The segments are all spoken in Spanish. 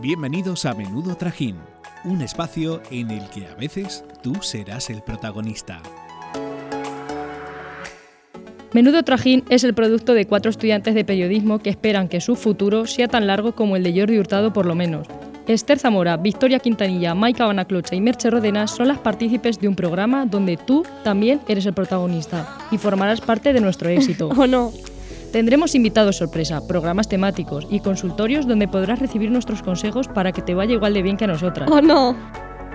Bienvenidos a Menudo Trajín, un espacio en el que a veces tú serás el protagonista. Menudo Trajín es el producto de cuatro estudiantes de periodismo que esperan que su futuro sea tan largo como el de Jordi Hurtado por lo menos. Esther Zamora, Victoria Quintanilla, Maika Banaclocha y Merche Rodenas son las partícipes de un programa donde tú también eres el protagonista y formarás parte de nuestro éxito. ¿O no? Tendremos invitados sorpresa, programas temáticos y consultorios donde podrás recibir nuestros consejos para que te vaya igual de bien que a nosotras. ¿O no?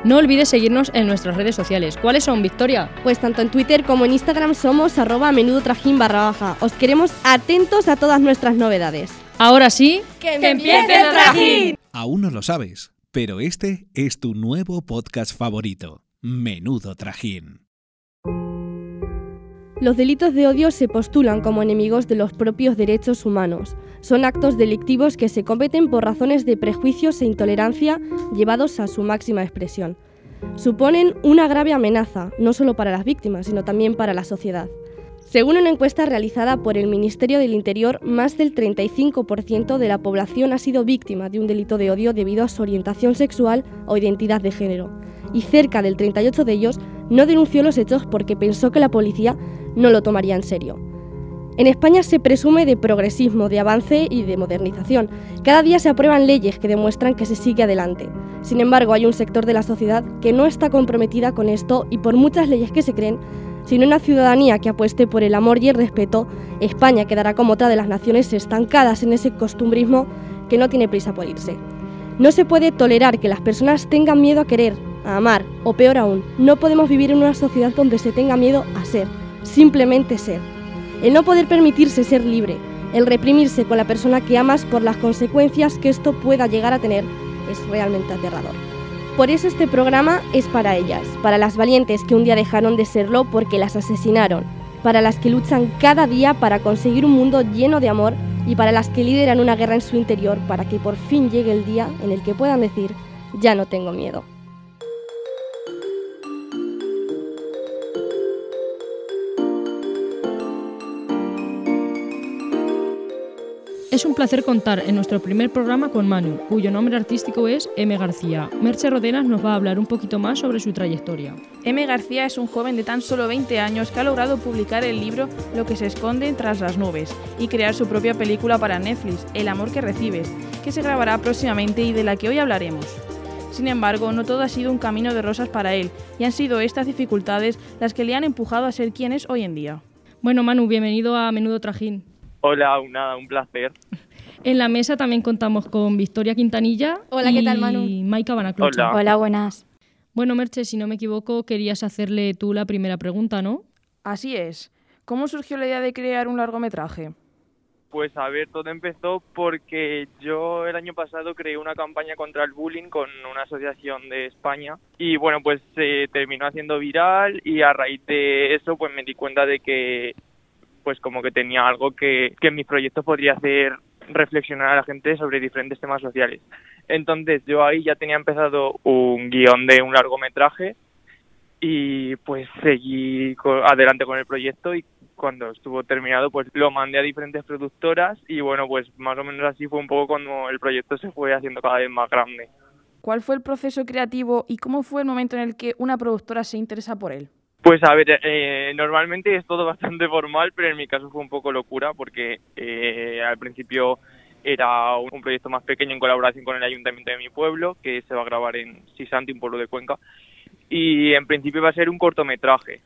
No olvides seguirnos en nuestras redes sociales. ¿Cuáles son, Victoria? Pues tanto en Twitter como en Instagram somos arroba menudo trajín barra baja. Os queremos atentos a todas nuestras novedades. Ahora sí, ¡Que, empiece el trajín! Aún no lo sabes, pero este es tu nuevo podcast favorito, Menudo Trajín. Los delitos de odio se postulan como enemigos de los propios derechos humanos. Son actos delictivos que se cometen por razones de prejuicios e intolerancia llevados a su máxima expresión. Suponen una grave amenaza, no solo para las víctimas, sino también para la sociedad. Según una encuesta realizada por el Ministerio del Interior, más del 35% de la población ha sido víctima de un delito de odio debido a su orientación sexual o identidad de género, y cerca del 38% de ellos no denunció los hechos porque pensó que la policía no lo tomaría en serio. En España se presume de progresismo, de avance y de modernización. Cada día se aprueban leyes que demuestran que se sigue adelante. Sin embargo, hay un sector de la sociedad que no está comprometida con esto y por muchas leyes que se creen, sin una ciudadanía que apueste por el amor y el respeto, España quedará como otra de las naciones estancadas en ese costumbrismo que no tiene prisa por irse. No se puede tolerar que las personas tengan miedo a querer, a amar, o peor aún, no podemos vivir en una sociedad donde se tenga miedo a ser, simplemente ser. El no poder permitirse ser libre, el reprimirse con la persona que amas por las consecuencias que esto pueda llegar a tener, es realmente aterrador. Por eso este programa es para ellas, para las valientes que un día dejaron de serlo porque las asesinaron, para las que luchan cada día para conseguir un mundo lleno de amor y para las que lideran una guerra en su interior para que por fin llegue el día en el que puedan decir, ya no tengo miedo. Es un placer contar en nuestro primer programa con Manu, cuyo nombre artístico es M. García. Merche Rodenas nos va a hablar un poquito más sobre su trayectoria. M. García es un joven de tan solo 20 años que ha logrado publicar el libro Lo que se esconde tras las nubes y crear su propia película para Netflix, El amor que recibes, que se grabará próximamente y de la que hoy hablaremos. Sin embargo, no todo ha sido un camino de rosas para él, y han sido estas dificultades las que le han empujado a ser quien es hoy en día. Bueno, Manu, bienvenido a Menudo Trajín. Hola, nada, un placer. En la mesa también contamos con Victoria Quintanilla Hola, ¿qué tal, Manu? y Maika Banaclocha. Hola. Hola, buenas. Bueno, Merche, si no me equivoco, querías hacerle tú la primera pregunta, ¿no? Así es. ¿Cómo surgió la idea de crear un largometraje? Pues a ver, todo empezó porque yo el año pasado creé una campaña contra el bullying con una asociación de España y bueno, pues se terminó haciendo viral y a raíz de eso pues me di cuenta de que pues como que tenía algo que, que en mis proyectos podría hacer reflexionar a la gente sobre diferentes temas sociales. Entonces yo ahí ya tenía empezado un guion de un largometraje y pues seguí adelante con el proyecto y cuando estuvo terminado pues lo mandé a diferentes productoras y bueno pues más o menos así fue un poco cuando el proyecto se fue haciendo cada vez más grande. ¿Cuál fue el proceso creativo y cómo fue el momento en el que una productora se interesa por él? Pues a ver, eh, normalmente es todo bastante formal, pero en mi caso fue un poco locura porque eh, al principio era un proyecto más pequeño en colaboración con el ayuntamiento de mi pueblo, que se va a grabar en Sisanti, un pueblo de Cuenca, y en principio iba a ser un cortometraje.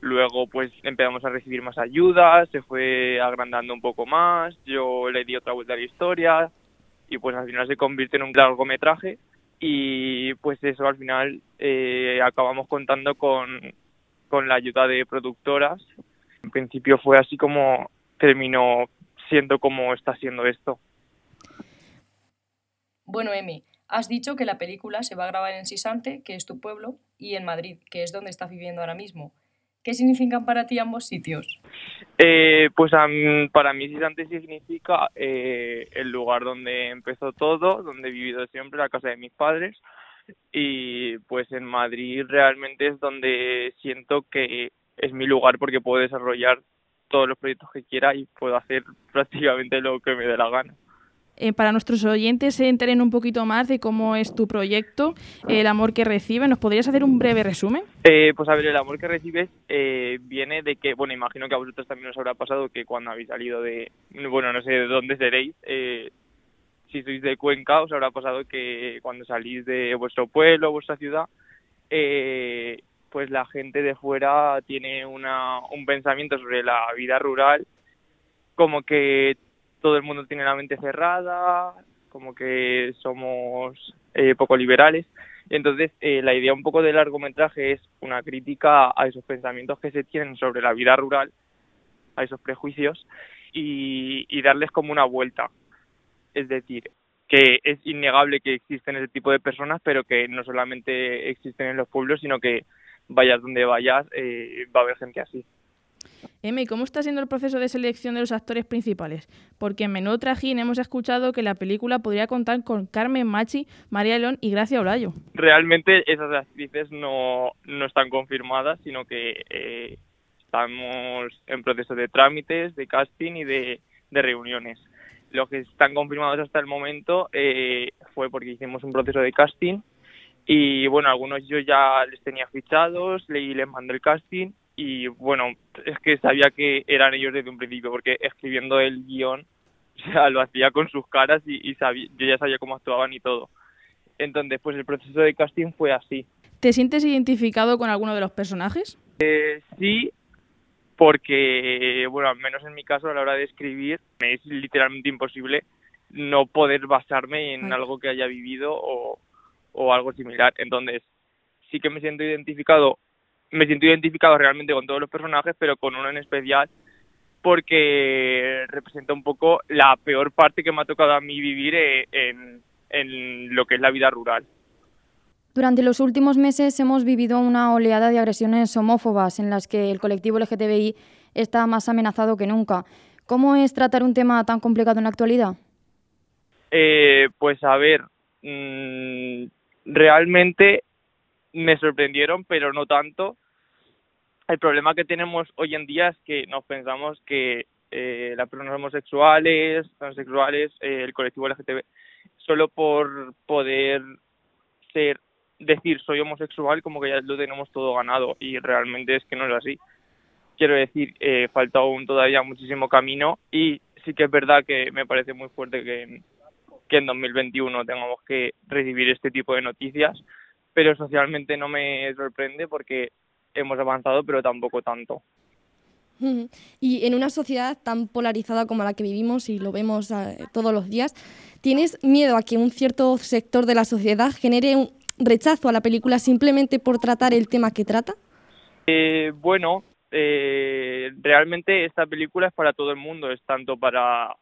Luego pues empezamos a recibir más ayudas, se fue agrandando un poco más, yo le di otra vuelta a la historia y pues al final se convierte en un largometraje y pues eso al final eh, acabamos contando con, con la ayuda de productoras. En principio fue así como terminó siendo como está siendo esto. Bueno, Emi, has dicho que la película se va a grabar en Sisante, que es tu pueblo, y en Madrid, que es donde estás viviendo ahora mismo. ¿Qué significan para ti ambos sitios? Eh, pues para mí Sisante significa eh, el lugar donde empezó todo, donde he vivido siempre, la casa de mis padres. Y pues en Madrid realmente es donde siento que es mi lugar porque puedo desarrollar todos los proyectos que quiera y puedo hacer prácticamente lo que me dé la gana. eh, para nuestros oyentes se enteren un poquito más de cómo es tu proyecto, El amor que recibe. ¿Nos podrías hacer un breve resumen? Eh, pues a ver, El amor que recibes eh, viene de que, bueno, imagino que a vosotros también os habrá pasado que cuando habéis salido de, bueno, no sé de dónde seréis, si sois de Cuenca, os habrá pasado que cuando salís de vuestro pueblo, vuestra ciudad, pues la gente de fuera tiene una, un pensamiento sobre la vida rural como que todo el mundo tiene la mente cerrada, como que somos eh, poco liberales. Entonces, eh, la idea un poco del largometraje es una crítica a esos pensamientos que se tienen sobre la vida rural, a esos prejuicios, y, y darles como una vuelta. Es decir, que es innegable que existen ese tipo de personas, pero que no solamente existen en los pueblos, sino que vayas donde vayas, eh, va a haber gente así. M, ¿cómo está siendo el proceso de selección de los actores principales? Porque en Menú Trajín hemos escuchado que la película podría contar con Carmen Machi, María León y Gracia Olayo. Realmente esas actrices no, no están confirmadas, sino que eh, estamos en proceso de trámites, de casting y de, reuniones. Los que están confirmados hasta el momento eh, fue porque hicimos un proceso de casting y bueno, algunos yo ya les tenía fichados, y les mandé el casting y bueno, es que sabía que eran ellos desde un principio, porque escribiendo el guion, o lo hacía con sus caras y, sabía, yo ya sabía cómo actuaban y todo. Entonces, pues el proceso de casting fue así. ¿Te sientes identificado con alguno de los personajes? Eh, sí, porque, bueno, al menos en mi caso, a la hora de escribir, me es literalmente imposible no poder basarme en algo que haya vivido o, o algo similar. Entonces, sí que me siento identificado me siento identificado realmente con todos los personajes, pero con uno en especial porque representa un poco la peor parte que me ha tocado a mí vivir eh, en, en lo que es la vida rural. Durante los últimos meses hemos vivido una oleada de agresiones homófobas en las que el colectivo LGTBI está más amenazado que nunca. ¿Cómo es tratar un tema tan complicado en la actualidad? Eh, pues a ver, mm, realmente me sorprendieron, pero no tanto, el problema que tenemos hoy en día es que nos pensamos que eh, las personas homosexuales, transexuales, eh, el colectivo LGTB, solo por poder ser, decir soy homosexual, como que ya lo tenemos todo ganado y realmente es que no es así. Quiero decir, eh, falta aún todavía muchísimo camino y sí que es verdad que me parece muy fuerte que, que en 2021 tengamos que recibir este tipo de noticias, pero socialmente no me sorprende porque hemos avanzado, pero tampoco tanto. Y en una sociedad tan polarizada como la que vivimos y lo vemos eh, todos los días, ¿tienes miedo a que un cierto sector de la sociedad genere un rechazo a la película simplemente por tratar el tema que trata? Eh, bueno, eh, realmente esta película es para todo el mundo, es tanto para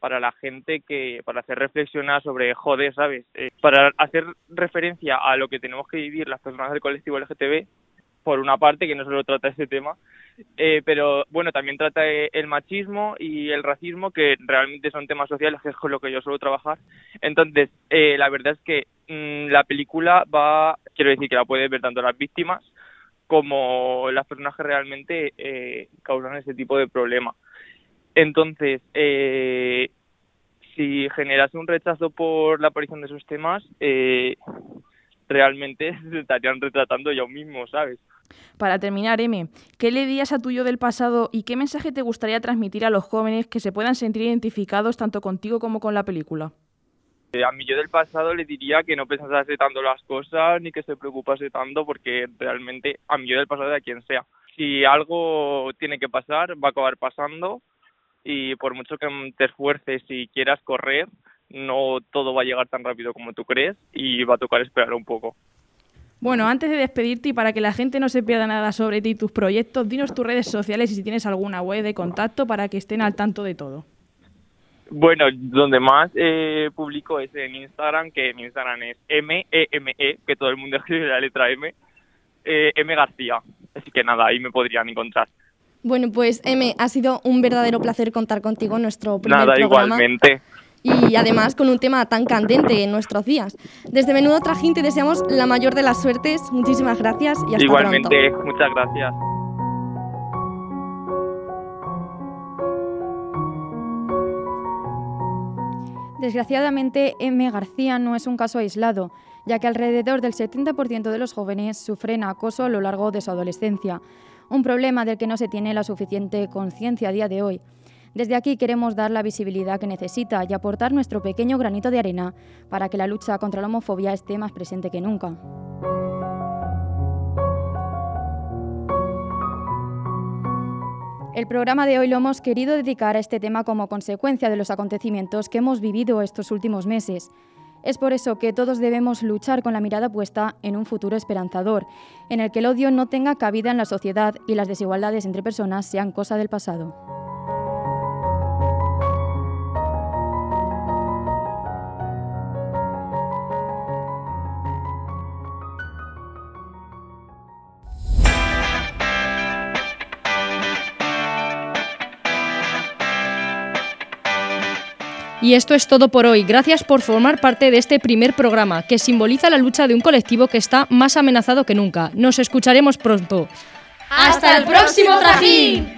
para la gente que para hacer reflexionar sobre joder, ¿sabes? para hacer referencia a lo que tenemos que vivir las personas del colectivo LGTB por una parte, que no solo trata ese tema, eh, pero bueno, también trata el machismo y el racismo, que realmente son temas sociales, que es con lo que yo suelo trabajar. Entonces, eh, la verdad es que mm, la película va, quiero decir que la puede ver tanto las víctimas como las personas que realmente eh, causan ese tipo de problema. Entonces, si generase un rechazo por la aparición de esos temas, realmente se estarían retratando ellos mismos, ¿sabes? Para terminar, M, ¿qué le dirías a tuyo del pasado y qué mensaje te gustaría transmitir a los jóvenes que se puedan sentir identificados tanto contigo como con la película? Eh, a mí yo del pasado le diría que no pensase tanto las cosas ni que se preocupase tanto porque realmente a mí yo del pasado de quien sea. Si algo tiene que pasar, va a acabar pasando y por mucho que te esfuerces y quieras correr, no todo va a llegar tan rápido como tú crees y va a tocar esperar un poco. Bueno, antes de despedirte y para que la gente no se pierda nada sobre ti y tus proyectos, dinos tus redes sociales y si tienes alguna web de contacto para que estén al tanto de todo. Bueno, donde más eh, publico es en Instagram, que mi Instagram es M-E-M-E, -E, que todo el mundo escribe la letra M, eh, M García. Así que nada, ahí me podrían encontrar. Bueno, pues M, ha sido un verdadero placer contar contigo en nuestro primer nada, programa. igualmente y además con un tema tan candente en nuestros días. Desde Menudo Trajín te deseamos la mayor de las suertes. Muchísimas gracias y hasta Igualmente, muchas gracias. Desgraciadamente, M. García no es un caso aislado, ya que alrededor del 70% de los jóvenes sufren acoso a lo largo de su adolescencia, un problema del que no se tiene la suficiente conciencia a día de hoy. Desde aquí queremos dar la visibilidad que necesita y aportar nuestro pequeño granito de arena para que la lucha contra la homofobia esté más presente que nunca. El programa de hoy lo hemos querido dedicar a este tema como consecuencia de los acontecimientos que hemos vivido estos últimos meses. Es por eso que todos debemos luchar con la mirada puesta en un futuro esperanzador, en el que el odio no tenga cabida en la sociedad y las desigualdades entre personas sean cosa del pasado. Y esto es todo por hoy. Gracias por formar parte de este primer programa, que simboliza la lucha de un colectivo que está más amenazado que nunca. Nos escucharemos pronto. ¡Hasta el próximo trajín!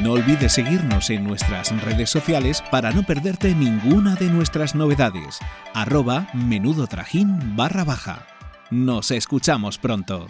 No olvides seguirnos en nuestras redes sociales para no perderte ninguna de nuestras novedades. Arroba menudo trajín barra baja. Nos escuchamos pronto.